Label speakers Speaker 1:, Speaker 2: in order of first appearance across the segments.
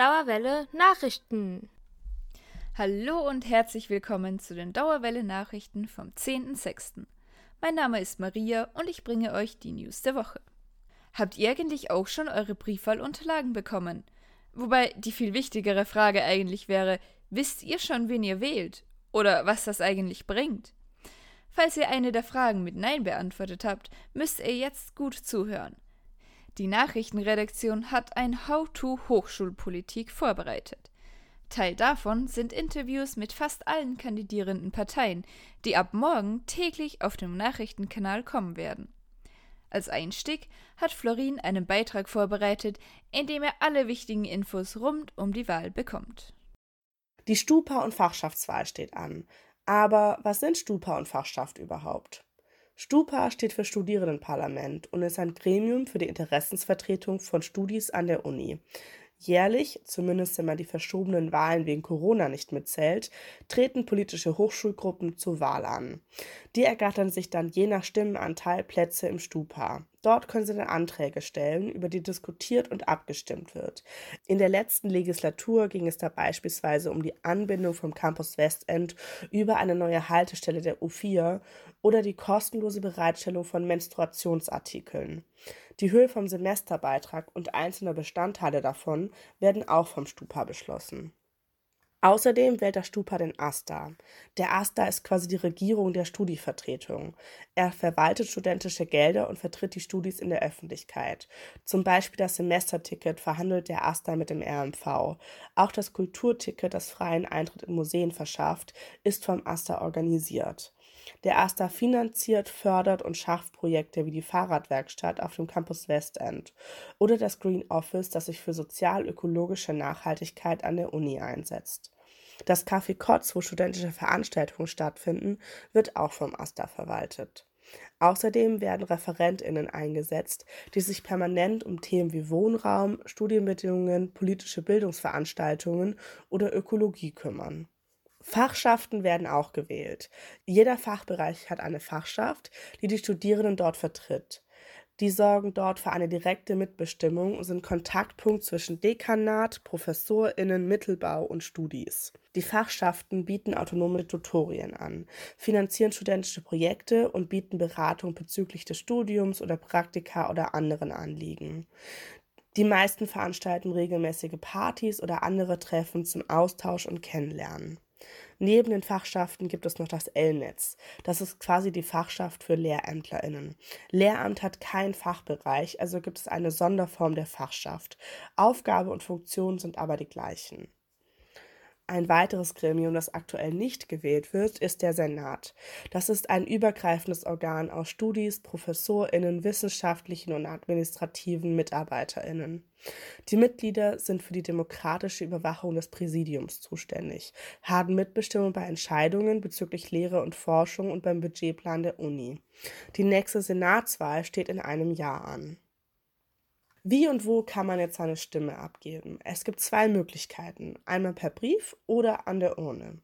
Speaker 1: Dauerwelle Nachrichten.
Speaker 2: Hallo und herzlich willkommen zu den Dauerwelle Nachrichten vom 10.06. Mein Name ist Maria und ich bringe euch die News der Woche. Habt ihr eigentlich auch schon eure Briefwahlunterlagen bekommen? Wobei die viel wichtigere Frage eigentlich wäre, wisst ihr schon, wen ihr wählt? Oder was das eigentlich bringt? Falls ihr eine der Fragen mit Nein beantwortet habt, müsst ihr jetzt gut zuhören. Die Nachrichtenredaktion hat ein How-to Hochschulpolitik vorbereitet. Teil davon sind Interviews mit fast allen kandidierenden Parteien, die ab morgen täglich auf dem Nachrichtenkanal kommen werden. Als Einstieg hat Florin einen Beitrag vorbereitet, in dem er alle wichtigen Infos rund um die Wahl bekommt.
Speaker 3: Die Stupa- und Fachschaftswahl steht an. Aber was sind Stupa und Fachschaft überhaupt? Stupa steht für Studierendenparlament und ist ein Gremium für die Interessensvertretung von Studis an der Uni. Jährlich, zumindest wenn man die verschobenen Wahlen wegen Corona nicht mitzählt, treten politische Hochschulgruppen zur Wahl an. Die ergattern sich dann je nach Stimmenanteil Plätze im Stupa. Dort können sie dann Anträge stellen, über die diskutiert und abgestimmt wird. In der letzten Legislatur ging es da beispielsweise um die Anbindung vom Campus Westend über eine neue Haltestelle der U4 oder die kostenlose Bereitstellung von Menstruationsartikeln. Die Höhe vom Semesterbeitrag und einzelne Bestandteile davon werden auch vom Stupa beschlossen. Außerdem wählt der Stupa den AStA. Der AStA ist quasi die Regierung der Studievertretung. Er verwaltet studentische Gelder und vertritt die Studis in der Öffentlichkeit. Zum Beispiel das Semesterticket verhandelt der AStA mit dem RMV. Auch das Kulturticket, das freien Eintritt in Museen verschafft, ist vom AStA organisiert. Der AStA finanziert, fördert und schafft Projekte wie die Fahrradwerkstatt auf dem Campus Westend oder das Green Office, das sich für sozial-ökologische Nachhaltigkeit an der Uni einsetzt. Das Café Kotz, wo studentische Veranstaltungen stattfinden, wird auch vom AStA verwaltet. Außerdem werden ReferentInnen eingesetzt, die sich permanent um Themen wie Wohnraum, Studienbedingungen, politische Bildungsveranstaltungen oder Ökologie kümmern. Fachschaften werden auch gewählt. Jeder Fachbereich hat eine Fachschaft, die die Studierenden dort vertritt. Die sorgen dort für eine direkte Mitbestimmung und sind Kontaktpunkt zwischen Dekanat, ProfessorInnen, Mittelbau und Studis. Die Fachschaften bieten autonome Tutorien an, finanzieren studentische Projekte und bieten Beratung bezüglich des Studiums oder Praktika oder anderen Anliegen. Die meisten veranstalten regelmäßige Partys oder andere Treffen zum Austausch und Kennenlernen. Neben den Fachschaften gibt es noch das L-Netz. Das ist quasi die Fachschaft für LehrämtlerInnen. Lehramt hat keinen Fachbereich, also gibt es eine Sonderform der Fachschaft. Aufgabe und Funktion sind aber die gleichen. Ein weiteres Gremium, das aktuell nicht gewählt wird, ist der Senat. Das ist ein übergreifendes Organ aus Studis, ProfessorInnen, wissenschaftlichen und administrativen MitarbeiterInnen. Die Mitglieder sind für die demokratische Überwachung des Präsidiums zuständig, haben Mitbestimmung bei Entscheidungen bezüglich Lehre und Forschung und beim Budgetplan der Uni. Die nächste Senatswahl steht in einem Jahr an. Wie und wo kann man jetzt seine Stimme abgeben? Es gibt zwei Möglichkeiten, einmal per Brief oder an der Urne.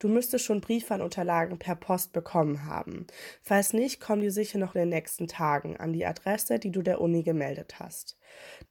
Speaker 3: Du müsstest schon Briefwahlunterlagen per Post bekommen haben. Falls nicht, kommen die sicher noch in den nächsten Tagen an die Adresse, die du der Uni gemeldet hast.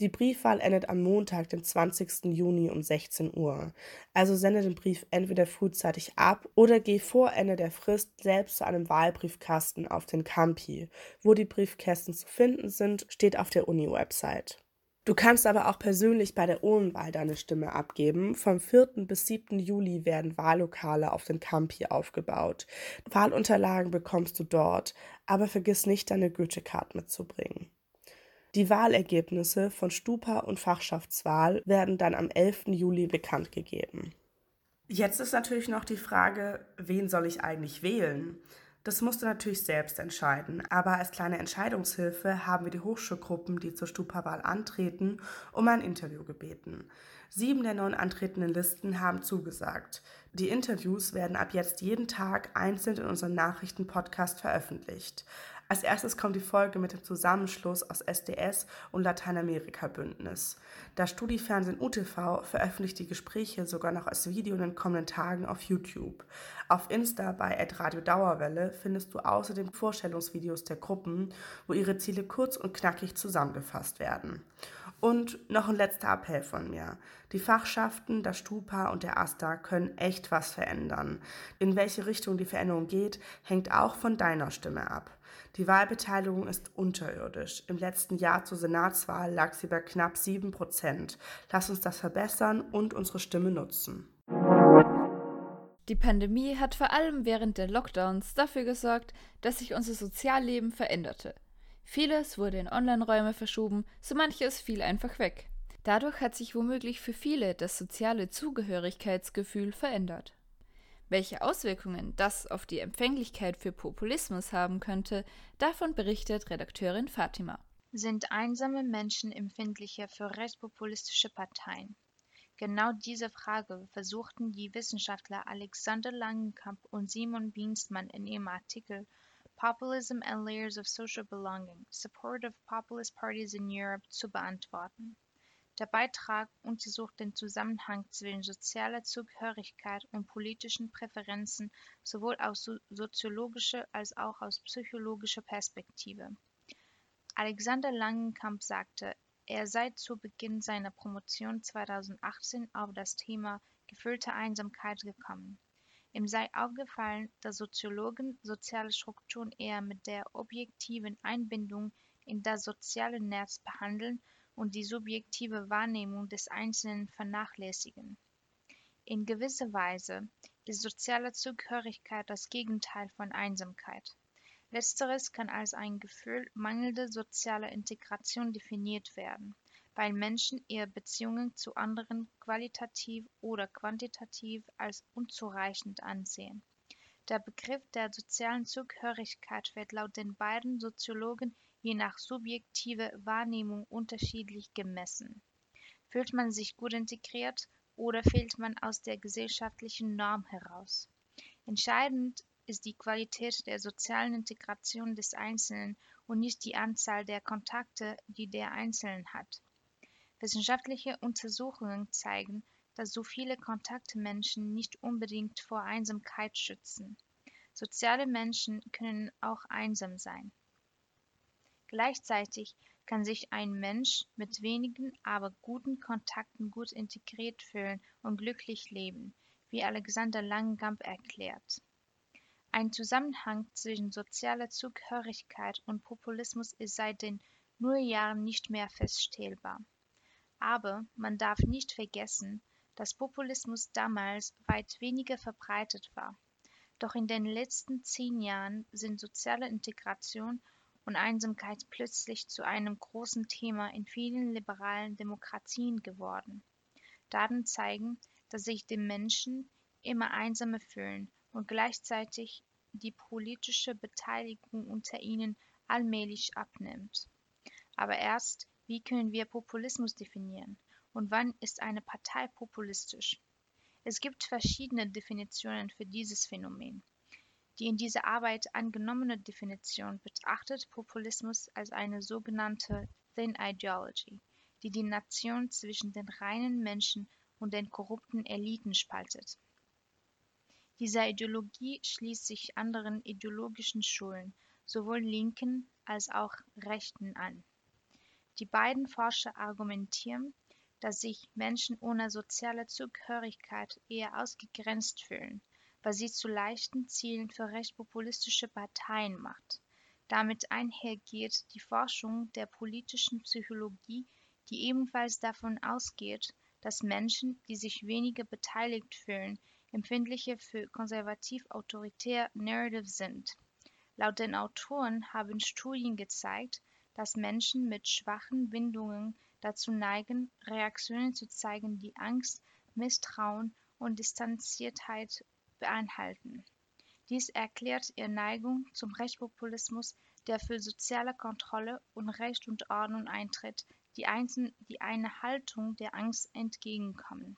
Speaker 3: Die Briefwahl endet am Montag, den 20. Juni um 16 Uhr. Also sende den Brief entweder frühzeitig ab oder geh vor Ende der Frist selbst zu einem Wahlbriefkasten auf den Campi. Wo die Briefkästen zu finden sind, steht auf der Uni-Website. Du kannst aber auch persönlich bei der Ohnwahl deine Stimme abgeben. Vom 4. bis 7. Juli werden Wahllokale auf den Campi aufgebaut. Wahlunterlagen bekommst du dort, aber vergiss nicht, deine Goethe-Card mitzubringen. Die Wahlergebnisse von Stupa und Fachschaftswahl werden dann am 11. Juli bekannt gegeben. Jetzt ist natürlich noch die Frage, wen soll ich eigentlich wählen? Das musst du natürlich selbst entscheiden, aber als kleine Entscheidungshilfe haben wir die Hochschulgruppen, die zur Stupa-Wahl antreten, um ein Interview gebeten. Sieben der neun antretenden Listen haben zugesagt. Die Interviews werden ab jetzt jeden Tag einzeln in unserem Nachrichtenpodcast veröffentlicht. Als erstes kommt die Folge mit dem Zusammenschluss aus SDS und Lateinamerika-Bündnis. Das Studiefernsehen UTV veröffentlicht die Gespräche sogar noch als Video in den kommenden Tagen auf YouTube. Auf Insta bei Radio Dauerwelle findest du außerdem Vorstellungsvideos der Gruppen, wo ihre Ziele kurz und knackig zusammengefasst werden. Und noch ein letzter Appell von mir. Die Fachschaften, das Stupa und der AStA können echt was verändern. In welche Richtung die Veränderung geht, hängt auch von deiner Stimme ab. Die Wahlbeteiligung ist unterirdisch. Im letzten Jahr zur Senatswahl lag sie bei knapp 7 Prozent. Lass uns das verbessern und unsere Stimme nutzen.
Speaker 2: Die Pandemie hat vor allem während der Lockdowns dafür gesorgt, dass sich unser Sozialleben veränderte. Vieles wurde in Online-Räume verschoben, so manches fiel einfach weg. Dadurch hat sich womöglich für viele das soziale Zugehörigkeitsgefühl verändert. Welche Auswirkungen das auf die Empfänglichkeit für Populismus haben könnte, davon berichtet Redakteurin Fatima.
Speaker 4: Sind einsame Menschen empfindlicher für rechtspopulistische Parteien? Genau diese Frage versuchten die Wissenschaftler Alexander Langenkamp und Simon Biensmann in ihrem Artikel Populism and Layers of Social Belonging: Support of Populist Parties in Europe zu beantworten. Der Beitrag untersucht den Zusammenhang zwischen sozialer Zugehörigkeit und politischen Präferenzen sowohl aus soziologischer als auch aus psychologischer Perspektive. Alexander Langenkamp sagte, er sei zu Beginn seiner Promotion 2018 auf das Thema gefühlte Einsamkeit gekommen. Ihm sei aufgefallen, dass Soziologen soziale Strukturen eher mit der objektiven Einbindung in das soziale Netz behandeln und die subjektive Wahrnehmung des Einzelnen vernachlässigen. In gewisser Weise ist soziale Zugehörigkeit das Gegenteil von Einsamkeit. Letzteres kann als ein Gefühl mangelnder sozialer Integration definiert werden, weil Menschen ihre Beziehungen zu anderen qualitativ oder quantitativ als unzureichend ansehen. Der Begriff der sozialen Zugehörigkeit wird laut den beiden Soziologen je nach subjektiver Wahrnehmung unterschiedlich gemessen. Fühlt man sich gut integriert oder fehlt man aus der gesellschaftlichen Norm heraus? Entscheidend ist die Qualität der sozialen Integration des Einzelnen und nicht die Anzahl der Kontakte, die der Einzelne hat. Wissenschaftliche Untersuchungen zeigen, dass so viele Kontakte Menschen nicht unbedingt vor Einsamkeit schützen. Soziale Menschen können auch einsam sein. Gleichzeitig kann sich ein Mensch mit wenigen, aber guten Kontakten gut integriert fühlen und glücklich leben, wie Alexander Langenkamp erklärt. Ein Zusammenhang zwischen sozialer Zugehörigkeit und Populismus ist seit den Nullerjahren nicht mehr feststellbar. Aber man darf nicht vergessen, dass Populismus damals weit weniger verbreitet war. Doch in den letzten zehn Jahren sind soziale Integration und Einsamkeit plötzlich zu einem großen Thema in vielen liberalen Demokratien geworden. Daten zeigen, dass sich die Menschen immer einsamer fühlen und gleichzeitig die politische Beteiligung unter ihnen allmählich abnimmt. Aber erst, wie können wir Populismus definieren und wann ist eine Partei populistisch? Es gibt verschiedene Definitionen für dieses Phänomen. Die in dieser Arbeit angenommene Definition betrachtet Populismus als eine sogenannte Thin Ideology, die die Nation zwischen den reinen Menschen und den korrupten Eliten spaltet. Diese Ideologie schließt sich anderen ideologischen Schulen, sowohl linken als auch rechten an. Die beiden Forscher argumentieren, dass sich Menschen ohne soziale Zugehörigkeit eher ausgegrenzt fühlen was sie zu leichten Zielen für rechtspopulistische Parteien macht. Damit einhergeht die Forschung der politischen Psychologie, die ebenfalls davon ausgeht, dass Menschen, die sich weniger beteiligt fühlen, empfindlicher für konservativ-autoritär Narrative sind. Laut den Autoren haben Studien gezeigt, dass Menschen mit schwachen Bindungen dazu neigen, Reaktionen zu zeigen, die Angst, Misstrauen und Distanziertheit beinhalten. Dies erklärt ihre Neigung zum Rechtspopulismus, der für soziale Kontrolle und Recht und Ordnung eintritt, die, einer Haltung der Angst entgegenkommen.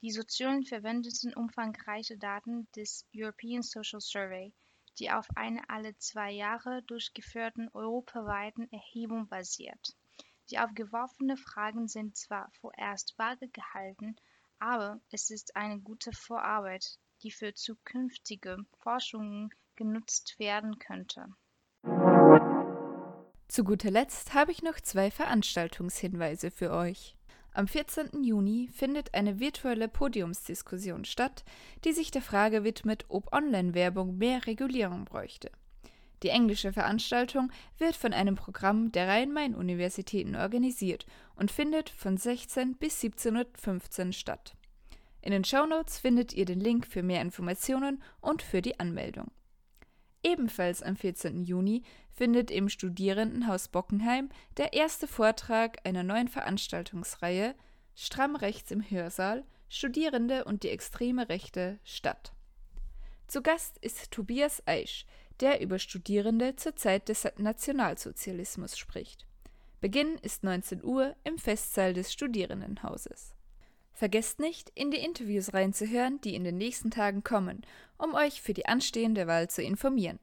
Speaker 4: Die Soziolen verwendeten umfangreiche Daten des European Social Survey, die auf einer alle zwei Jahre durchgeführten europaweiten Erhebung basiert. Die aufgeworfenen Fragen sind zwar vorerst vage gehalten, aber es ist eine gute Vorarbeit, die für zukünftige Forschungen genutzt werden könnte.
Speaker 2: Zu guter Letzt habe ich noch zwei Veranstaltungshinweise für euch. Am 14. Juni findet eine virtuelle Podiumsdiskussion statt, die sich der Frage widmet, ob Online-Werbung mehr Regulierung bräuchte. Die englische Veranstaltung wird von einem Programm der Rhein-Main-Universitäten organisiert und findet von 16 bis 17.15 Uhr statt. In den Shownotes findet ihr den Link für mehr Informationen und für die Anmeldung. Ebenfalls am 14. Juni findet im Studierendenhaus Bockenheim der erste Vortrag einer neuen Veranstaltungsreihe Stramm rechts im Hörsaal Studierende und die extreme Rechte statt. Zu Gast ist Tobias Eisch, der über Studierende zur Zeit des Nationalsozialismus spricht. Beginn ist 19 Uhr im Festsaal des Studierendenhauses. Vergesst nicht, in die Interviews reinzuhören, die in den nächsten Tagen kommen, um euch für die anstehende Wahl zu informieren.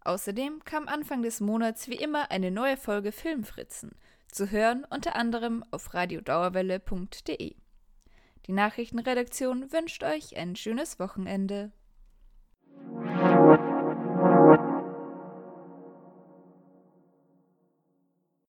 Speaker 2: Außerdem kam Anfang des Monats wie immer eine neue Folge Filmfritzen, zu hören unter anderem auf radiodauerwelle.de. Die Nachrichtenredaktion wünscht euch ein schönes Wochenende.